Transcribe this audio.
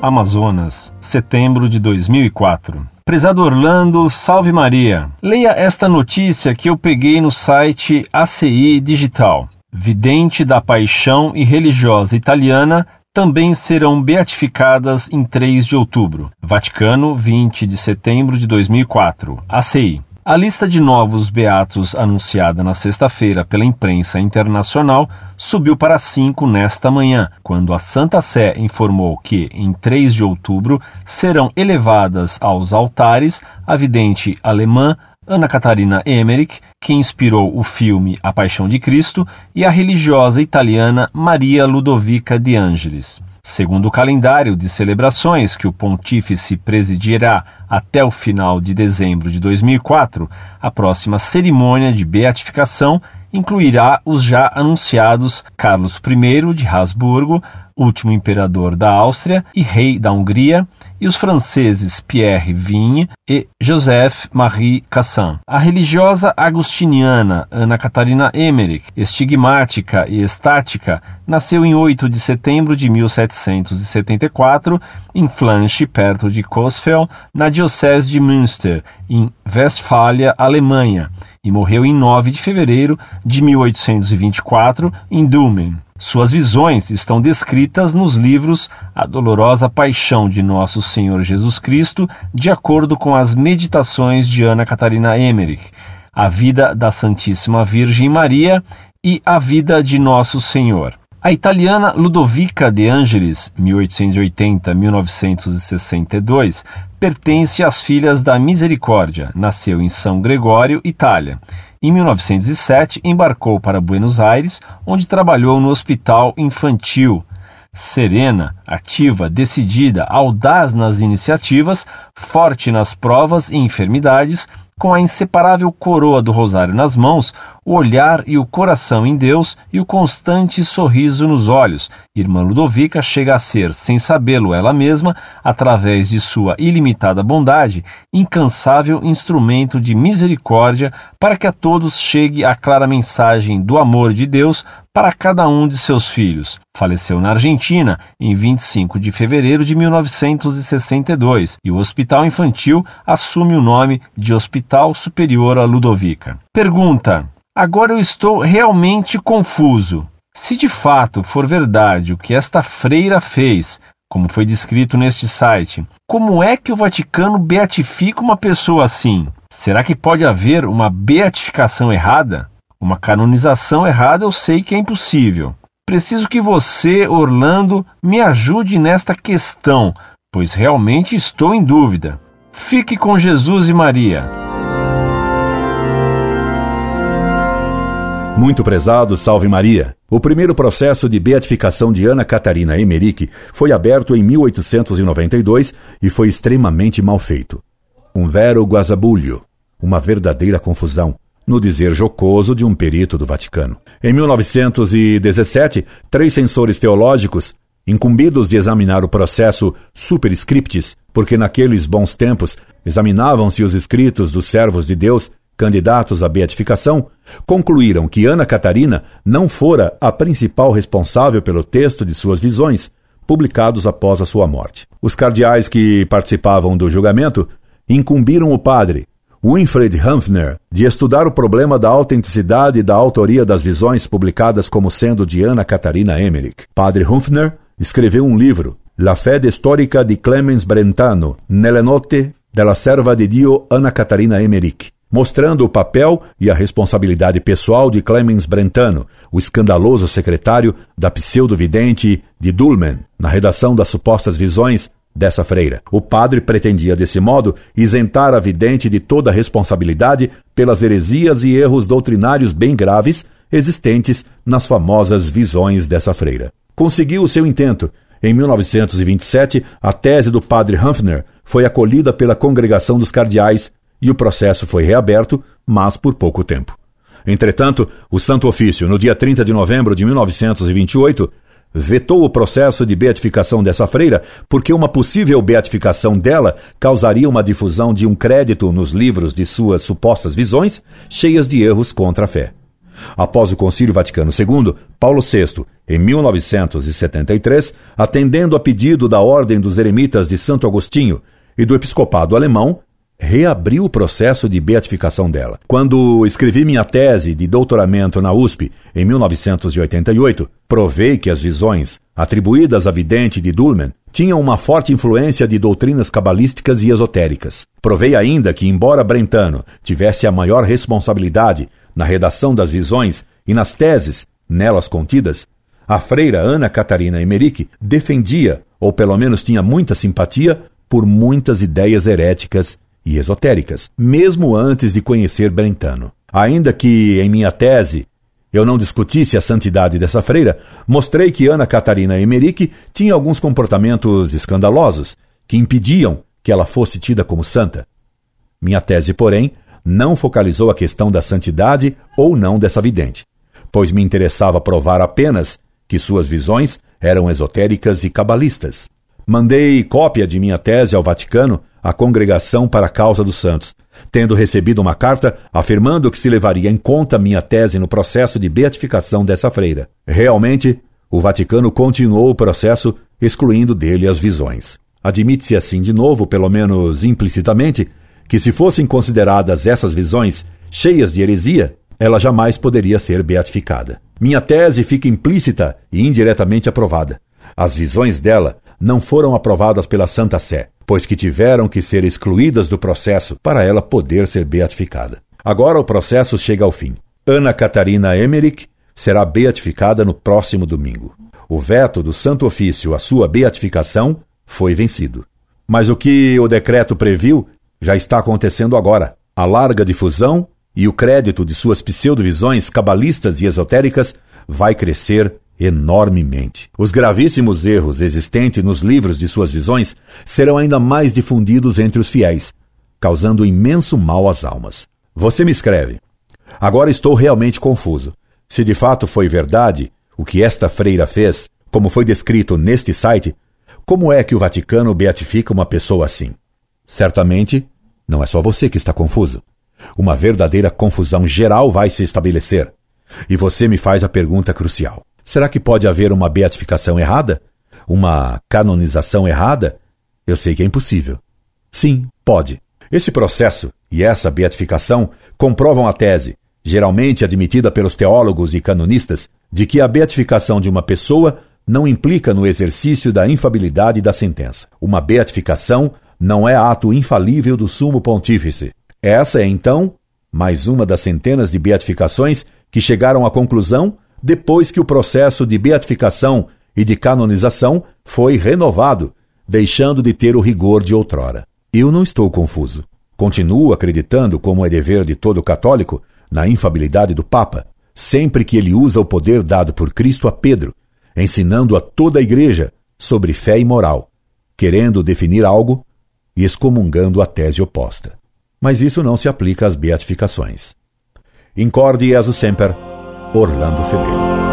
Amazonas, setembro de 2004. Prezado Orlando, salve Maria. Leia esta notícia que eu peguei no site ACI Digital. Vidente da paixão e religiosa italiana também serão beatificadas em 3 de outubro. Vaticano, 20 de setembro de 2004. ACI. A lista de novos beatos anunciada na sexta-feira pela imprensa internacional subiu para cinco nesta manhã, quando a Santa Sé informou que, em 3 de outubro, serão elevadas aos altares a vidente alemã Ana Catarina Emmerich, que inspirou o filme A Paixão de Cristo, e a religiosa italiana Maria Ludovica de Angelis. Segundo o calendário de celebrações que o pontífice presidirá até o final de dezembro de 2004, a próxima cerimônia de beatificação incluirá os já anunciados Carlos I de Habsburgo, último imperador da Áustria e rei da Hungria, e os franceses Pierre Vigne e Joseph Marie Cassin. A religiosa agustiniana Ana Catarina Emmerich, estigmática e estática, nasceu em 8 de setembro de 1774 em Flanche, perto de Coesfeld, na diocese de Münster, em Westfália, Alemanha, e morreu em 9 de fevereiro de 1824 em Dulmen. Suas visões estão descritas nos livros A Dolorosa Paixão de Nosso Senhor Jesus Cristo, de acordo com as meditações de Ana Catarina Emmerich, A Vida da Santíssima Virgem Maria e A Vida de Nosso Senhor. A italiana Ludovica de Angelis, 1880-1962, pertence às Filhas da Misericórdia. Nasceu em São Gregório, Itália. Em 1907, embarcou para Buenos Aires, onde trabalhou no Hospital Infantil. Serena, ativa, decidida, audaz nas iniciativas, forte nas provas e enfermidades, com a inseparável coroa do rosário nas mãos, o olhar e o coração em Deus e o constante sorriso nos olhos, irmã Ludovica chega a ser, sem sabê-lo ela mesma, através de sua ilimitada bondade, incansável instrumento de misericórdia para que a todos chegue a clara mensagem do amor de Deus para cada um de seus filhos. Faleceu na Argentina em 25 de fevereiro de 1962 e o Hospital Infantil assume o nome de Hospital Superior a Ludovica. Pergunta: Agora eu estou realmente confuso. Se de fato for verdade o que esta freira fez, como foi descrito neste site, como é que o Vaticano beatifica uma pessoa assim? Será que pode haver uma beatificação errada? Uma canonização errada eu sei que é impossível. Preciso que você, Orlando, me ajude nesta questão, pois realmente estou em dúvida. Fique com Jesus e Maria. Muito prezado, salve Maria. O primeiro processo de beatificação de Ana Catarina Emerick foi aberto em 1892 e foi extremamente mal feito. Um vero guazabulho, uma verdadeira confusão no dizer jocoso de um perito do Vaticano. Em 1917, três censores teológicos, incumbidos de examinar o processo superscriptis, porque naqueles bons tempos examinavam-se os escritos dos servos de Deus candidatos à beatificação, concluíram que Ana Catarina não fora a principal responsável pelo texto de suas visões, publicados após a sua morte. Os cardeais que participavam do julgamento incumbiram o padre, Winfried Hanfner, de estudar o problema da autenticidade da autoria das visões publicadas como sendo de Ana Catarina Emmerich. Padre Hanfner escreveu um livro, La Fede Storica di Clemens Brentano, nelle note della serva de Dio Ana Catarina Emmerich, mostrando o papel e a responsabilidade pessoal de Clemens Brentano, o escandaloso secretário da pseudo-vidente de Dulmen, na redação das supostas visões dessa freira. O padre pretendia, desse modo, isentar a vidente de toda responsabilidade pelas heresias e erros doutrinários bem graves existentes nas famosas visões dessa freira. Conseguiu o seu intento. Em 1927, a tese do padre Hanfner foi acolhida pela congregação dos cardeais e o processo foi reaberto, mas por pouco tempo. Entretanto, o Santo Ofício, no dia 30 de novembro de 1928, vetou o processo de beatificação dessa freira porque uma possível beatificação dela causaria uma difusão de um crédito nos livros de suas supostas visões, cheias de erros contra a fé. Após o Concílio Vaticano II, Paulo VI, em 1973, atendendo a pedido da Ordem dos Eremitas de Santo Agostinho e do Episcopado Alemão, reabriu o processo de beatificação dela. Quando escrevi minha tese de doutoramento na USP em 1988, provei que as visões atribuídas à vidente de Dulmen tinham uma forte influência de doutrinas cabalísticas e esotéricas. Provei ainda que, embora Brentano tivesse a maior responsabilidade na redação das visões e nas teses nelas contidas, a freira Ana Catarina Emerick defendia, ou pelo menos tinha muita simpatia, por muitas ideias heréticas e esotéricas, mesmo antes de conhecer Brentano. Ainda que, em minha tese, eu não discutisse a santidade dessa freira, mostrei que Ana Catarina Emerick tinha alguns comportamentos escandalosos que impediam que ela fosse tida como santa. Minha tese, porém, não focalizou a questão da santidade ou não dessa vidente, pois me interessava provar apenas que suas visões eram esotéricas e cabalistas. Mandei cópia de minha tese ao Vaticano a Congregação para a Causa dos Santos, tendo recebido uma carta afirmando que se levaria em conta minha tese no processo de beatificação dessa freira. Realmente, o Vaticano continuou o processo, excluindo dele as visões. Admite-se assim de novo, pelo menos implicitamente, que se fossem consideradas essas visões cheias de heresia, ela jamais poderia ser beatificada. Minha tese fica implícita e indiretamente aprovada. As visões dela não foram aprovadas pela Santa Sé pois que tiveram que ser excluídas do processo para ela poder ser beatificada. Agora o processo chega ao fim. Ana Catarina Emmerich será beatificada no próximo domingo. O veto do Santo Ofício à sua beatificação foi vencido. Mas o que o decreto previu já está acontecendo agora. A larga difusão e o crédito de suas pseudovisões cabalistas e esotéricas vai crescer enormemente. Os gravíssimos erros existentes nos livros de suas visões serão ainda mais difundidos entre os fiéis, causando imenso mal às almas. Você me escreve. Agora estou realmente confuso. Se de fato foi verdade o que esta freira fez, como foi descrito neste site, como é que o Vaticano beatifica uma pessoa assim? Certamente, não é só você que está confuso. Uma verdadeira confusão geral vai se estabelecer. E você me faz a pergunta crucial. Será que pode haver uma beatificação errada? Uma canonização errada? Eu sei que é impossível. Sim, pode. Esse processo e essa beatificação comprovam a tese, geralmente admitida pelos teólogos e canonistas, de que a beatificação de uma pessoa não implica no exercício da infabilidade da sentença. Uma beatificação não é ato infalível do sumo pontífice. Essa é, então, mais uma das centenas de beatificações que chegaram à conclusão depois que o processo de beatificação e de canonização foi renovado, deixando de ter o rigor de outrora. Eu não estou confuso. Continuo acreditando, como é dever de todo católico, na infabilidade do Papa, sempre que ele usa o poder dado por Cristo a Pedro, ensinando a toda a Igreja sobre fé e moral, querendo definir algo e excomungando a tese oposta. Mas isso não se aplica às beatificações. Incorde Jesus Semper, Orlando Fedeli.